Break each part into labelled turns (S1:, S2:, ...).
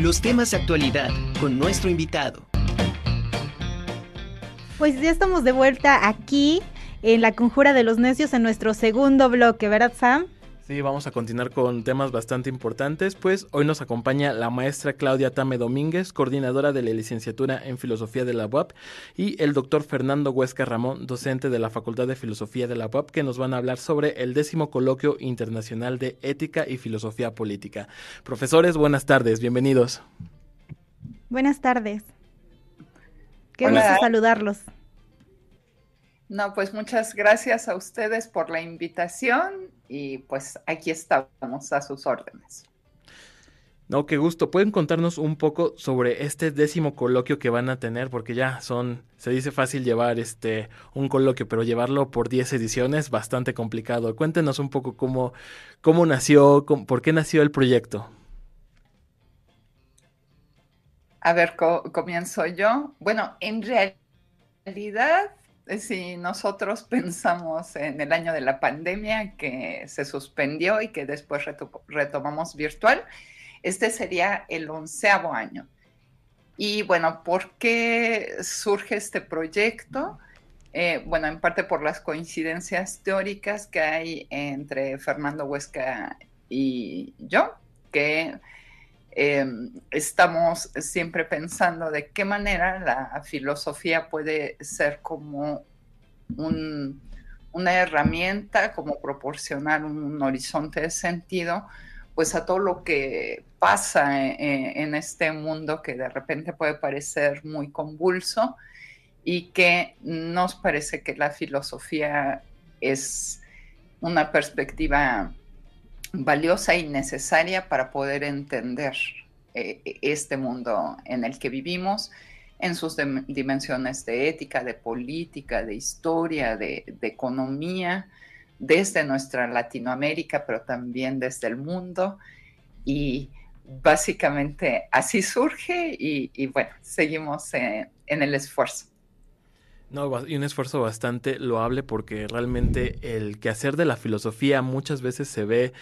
S1: los temas de actualidad con nuestro invitado.
S2: Pues ya estamos de vuelta aquí en la Conjura de los Necios en nuestro segundo bloque, ¿verdad Sam?
S3: Sí, vamos a continuar con temas bastante importantes, pues hoy nos acompaña la maestra Claudia Tame Domínguez, coordinadora de la licenciatura en Filosofía de la UAP, y el doctor Fernando Huesca Ramón, docente de la Facultad de Filosofía de la UAP, que nos van a hablar sobre el décimo coloquio internacional de ética y filosofía política. Profesores, buenas tardes, bienvenidos.
S2: Buenas tardes. Qué gusto saludarlos.
S4: No, pues muchas gracias a ustedes por la invitación y pues aquí estamos a sus órdenes.
S3: No, qué gusto. ¿Pueden contarnos un poco sobre este décimo coloquio que van a tener? Porque ya son, se dice fácil llevar este un coloquio, pero llevarlo por 10 ediciones bastante complicado. Cuéntenos un poco cómo, cómo nació, por qué nació el proyecto.
S4: A ver, comienzo yo. Bueno, en realidad si nosotros pensamos en el año de la pandemia que se suspendió y que después retomamos virtual, este sería el onceavo año. Y bueno, ¿por qué surge este proyecto? Eh, bueno, en parte por las coincidencias teóricas que hay entre Fernando Huesca y yo, que em, estamos siempre pensando de qué manera la filosofía puede ser como una herramienta, como proporcionar un horizonte de sentido, pues a todo lo que pasa en, este mundo que de repente puede parecer muy convulso y que nos parece que la filosofía es una perspectiva valiosa y necesaria para poder entender eh, este mundo en el que vivimos en sus dimensiones de ética, de política, de historia, de, economía, desde nuestra Latinoamérica, pero también desde el mundo. Y básicamente así surge y, bueno, seguimos en el esfuerzo.
S3: No, y un esfuerzo bastante loable porque realmente el quehacer de la filosofía muchas veces se ve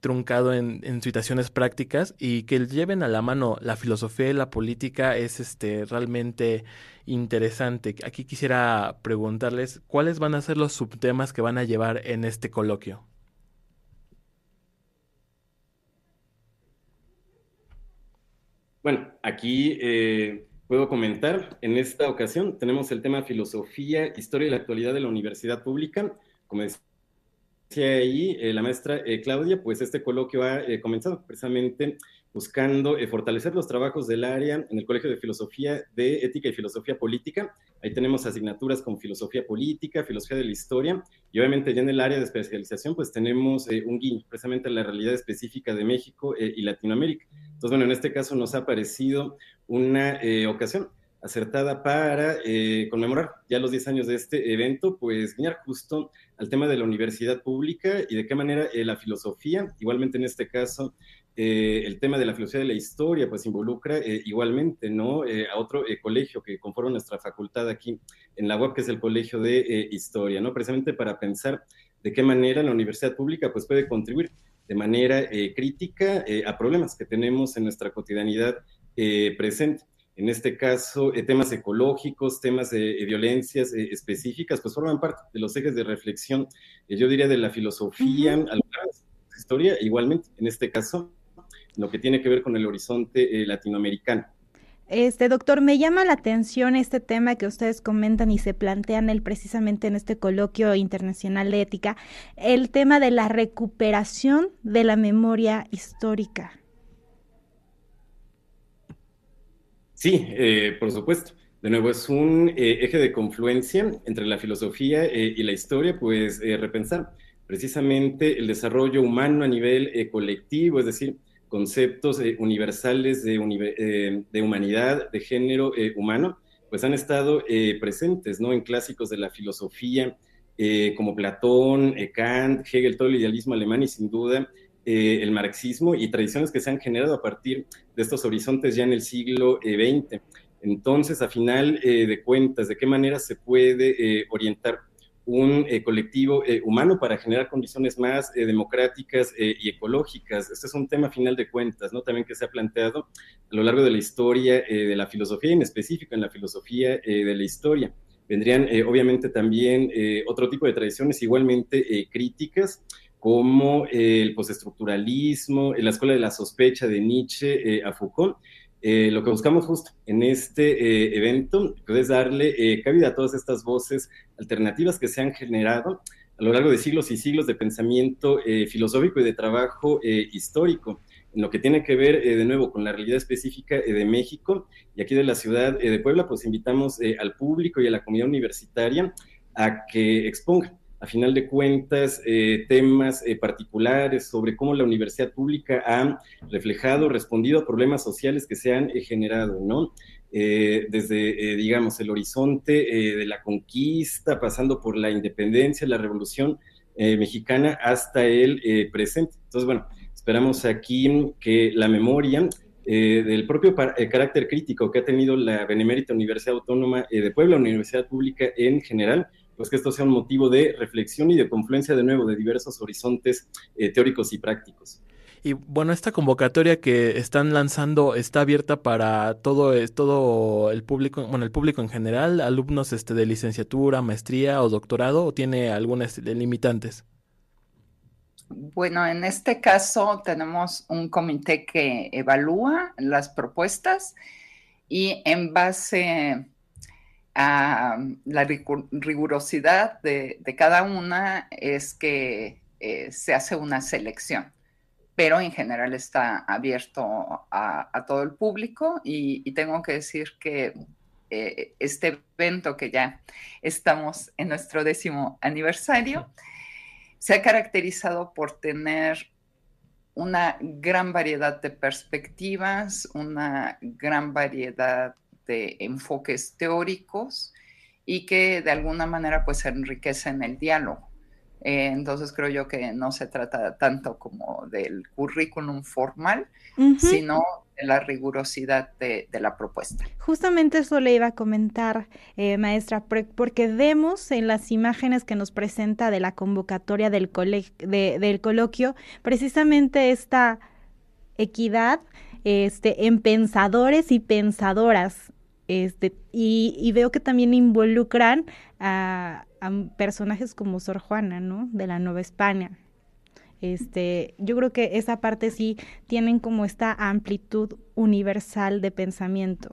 S3: truncado en, situaciones prácticas y que lleven a la mano la filosofía y la política es este realmente interesante. Aquí quisiera preguntarles cuáles van a ser los subtemas que van a llevar en este coloquio.
S5: Bueno, aquí eh, puedo comentar, en esta ocasión tenemos el tema filosofía, historia y la actualidad de la universidad pública. Como ahí eh, la maestra eh, Claudia, pues este coloquio ha eh, comenzado precisamente buscando fortalecer los trabajos del área en el Colegio de Filosofía de Ética y Filosofía Política. Ahí tenemos asignaturas con filosofía política, filosofía de la historia, y obviamente ya en el área de especialización, pues tenemos un guiño precisamente a la realidad específica de México y Latinoamérica. Entonces, bueno, en este caso nos ha parecido una ocasión acertada para eh, conmemorar ya los 10 años de este evento, pues guiñar justo al tema de la universidad pública y de qué manera eh, la filosofía, igualmente en este caso, eh, el tema de la filosofía de la historia, pues involucra igualmente, ¿no? a otro colegio que conforma nuestra facultad aquí en la UAP, que es el Colegio de Historia, ¿no? Precisamente para pensar de qué manera la universidad pública, pues puede contribuir de manera crítica a problemas que tenemos en nuestra cotidianidad presente en este caso, eh, temas ecológicos, temas de eh, violencias eh, específicas, pues forman parte de los ejes de reflexión, yo diría, de la filosofía, uh historia, igualmente, en este caso, lo que tiene que ver con el horizonte latinoamericano.
S2: Este doctor, me llama la atención este tema que ustedes comentan y se plantean el, precisamente en este coloquio internacional de ética, el tema de la recuperación de la memoria histórica.
S5: Sí, eh, por supuesto. De nuevo, es un eh, eje de confluencia entre la filosofía eh, y la historia, pues repensar precisamente el desarrollo humano a nivel colectivo, es decir, conceptos universales de, de, humanidad, de género humano, pues han estado presentes ¿no? en clásicos de la filosofía, como Platón, Kant, Hegel, todo el idealismo alemán y sin duda eh, el marxismo y tradiciones que se han generado a partir de estos horizontes ya en el siglo XX. Eh, Entonces, a final eh, de cuentas, ¿de qué manera se puede orientar un colectivo humano para generar condiciones más democráticas y ecológicas. Este es un tema final de cuentas, ¿no? También que se ha planteado a lo largo de la historia de la filosofía, en específico en la filosofía de la historia. Vendrían obviamente también otro tipo de tradiciones igualmente críticas, como el postestructuralismo, la escuela de la sospecha de Nietzsche a Foucault, eh, lo que buscamos justo en este eh, evento es darle eh, cabida a todas estas voces alternativas que se han generado a lo largo de siglos y siglos de pensamiento filosófico y de trabajo histórico, en lo que tiene que ver de nuevo con la realidad específica de México y aquí de la ciudad de Puebla, pues invitamos al público y a la comunidad universitaria a que expongan a final de cuentas, eh, temas eh, particulares sobre cómo la universidad pública ha reflejado, respondido a problemas sociales que se han eh, generado, ¿no? desde, digamos, el horizonte de la conquista, pasando por la independencia, la revolución mexicana, hasta el presente. Entonces, bueno, esperamos aquí que la memoria del propio carácter crítico que ha tenido la Benemérita Universidad Autónoma de Puebla, Universidad Pública en general, pues que esto sea un motivo de reflexión y de confluencia de nuevo de diversos horizontes eh, teóricos y prácticos.
S3: Y bueno, esta convocatoria que están lanzando está abierta para todo, todo el público, bueno, el público en general, alumnos este, de licenciatura, maestría o doctorado, o tiene algunas limitantes.
S4: Bueno, en este caso tenemos un comité que evalúa las propuestas y en base a la rigurosidad de, cada una es que eh, se hace una selección, pero en general está abierto a, todo el público y, tengo que decir que eh, este evento que ya estamos en nuestro décimo aniversario se ha caracterizado por tener una gran variedad de perspectivas, una gran variedad de enfoques teóricos y que de alguna manera pues enriquecen el diálogo. Eh, entonces creo yo que no se trata tanto como del currículum formal, sino de la rigurosidad de, la propuesta.
S2: Justamente eso le iba a comentar, eh, maestra, porque vemos en las imágenes que nos presenta de la convocatoria del, del coloquio precisamente esta equidad este, en pensadores y pensadoras. Este, y, veo que también involucran a, personajes como Sor Juana, ¿no? De la Nueva España. Este, yo creo que esa parte sí tienen como esta amplitud universal de pensamiento.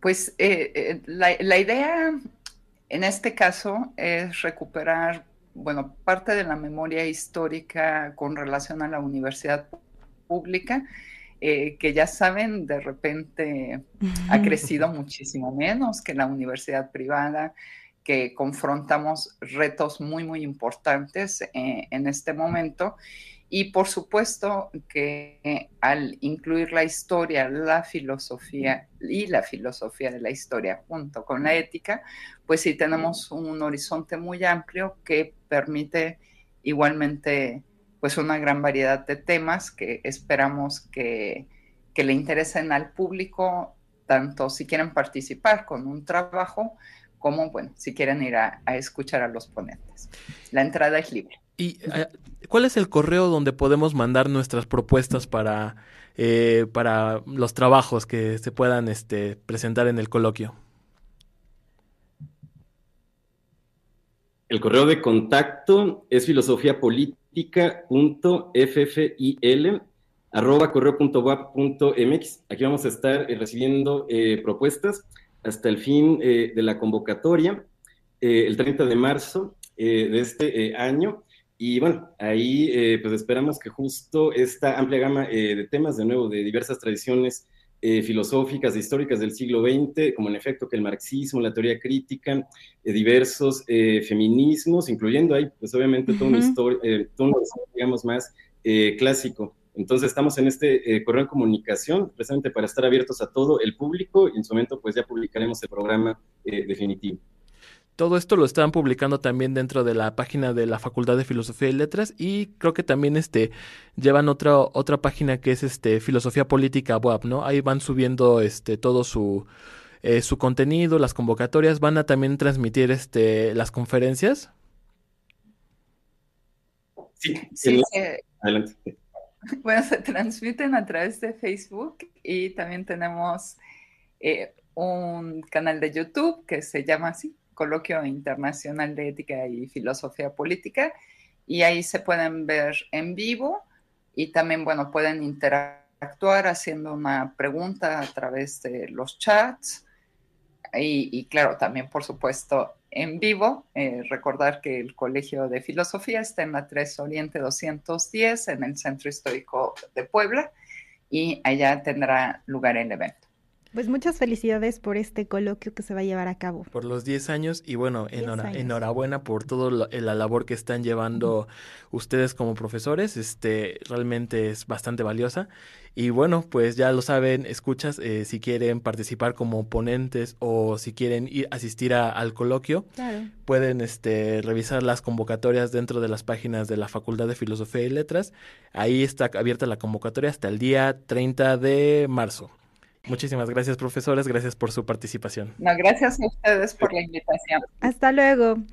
S4: Pues eh, eh, la, la, idea en este caso es recuperar bueno, parte de la memoria histórica con relación a la universidad pública, eh, que ya saben, de repente ha crecido muchísimo menos que la universidad privada, que confrontamos retos muy, muy importantes eh, en este momento. Y por supuesto que al incluir la historia, la filosofía y la filosofía de la historia junto con la ética, pues sí tenemos un horizonte muy amplio que permite igualmente pues una gran variedad de temas que esperamos que, le interesen al público, tanto si quieren participar con un trabajo como, bueno, si quieren ir a escuchar a los ponentes. La entrada es libre.
S3: ¿Y eh, cuál es el correo donde podemos mandar nuestras propuestas para, eh, para los trabajos que se puedan este, presentar en el coloquio?
S5: El correo de contacto es filosofiapolítica.ffil arroba correo.wap.mx. Aquí vamos a estar eh, recibiendo propuestas hasta el fin de la convocatoria, el 30 de marzo de este año. Y bueno, ahí eh, pues esperamos que justo esta amplia gama eh, de temas, de nuevo, de diversas tradiciones eh, filosóficas, históricas del siglo XX, como en efecto que el marxismo, la teoría crítica, diversos feminismos, incluyendo ahí, pues obviamente todo, un digamos, más clásico. Entonces estamos en este correo de comunicación, precisamente para estar abiertos a todo el público y en su momento pues ya publicaremos el programa definitivo.
S3: Todo esto lo están publicando también dentro de la página de la Facultad de Filosofía y Letras y creo que también este llevan otra otra página que es este Filosofía Política Web, ¿no? Ahí van subiendo este todo su eh, su contenido, las convocatorias, van a también transmitir este, las conferencias.
S5: Sí,
S4: Sí, se-
S5: adelante.
S4: bueno, se transmiten a través de Facebook y también tenemos eh, un canal de YouTube que se llama así, Coloquio Internacional de Ética y Filosofía Política, y ahí se pueden ver en vivo y también, bueno, pueden interactuar haciendo una pregunta a través de los chats. Y, y claro, también por supuesto en vivo, eh, recordar que el Colegio de Filosofía está en la 3 Oriente 210 en el Centro Histórico de Puebla y allá tendrá lugar el evento.
S2: Pues muchas felicidades por este coloquio que se va a llevar a cabo.
S3: por los 10 años y bueno,
S2: 10
S3: enhora-
S2: años.
S3: enhorabuena por toda la labor que están llevando ustedes como profesores, este realmente es bastante valiosa y bueno, pues ya lo saben, escuchas, eh, si quieren participar como ponentes o si quieren ir asistir a- al coloquio,
S2: Claro.
S3: pueden este, revisar las convocatorias dentro de las páginas de la Facultad de Filosofía y Letras. Ahí está abierta la convocatoria hasta el día 30 de marzo. Muchísimas gracias, profesores. Gracias por su participación.
S4: No, gracias a ustedes por la invitación.
S2: Hasta luego.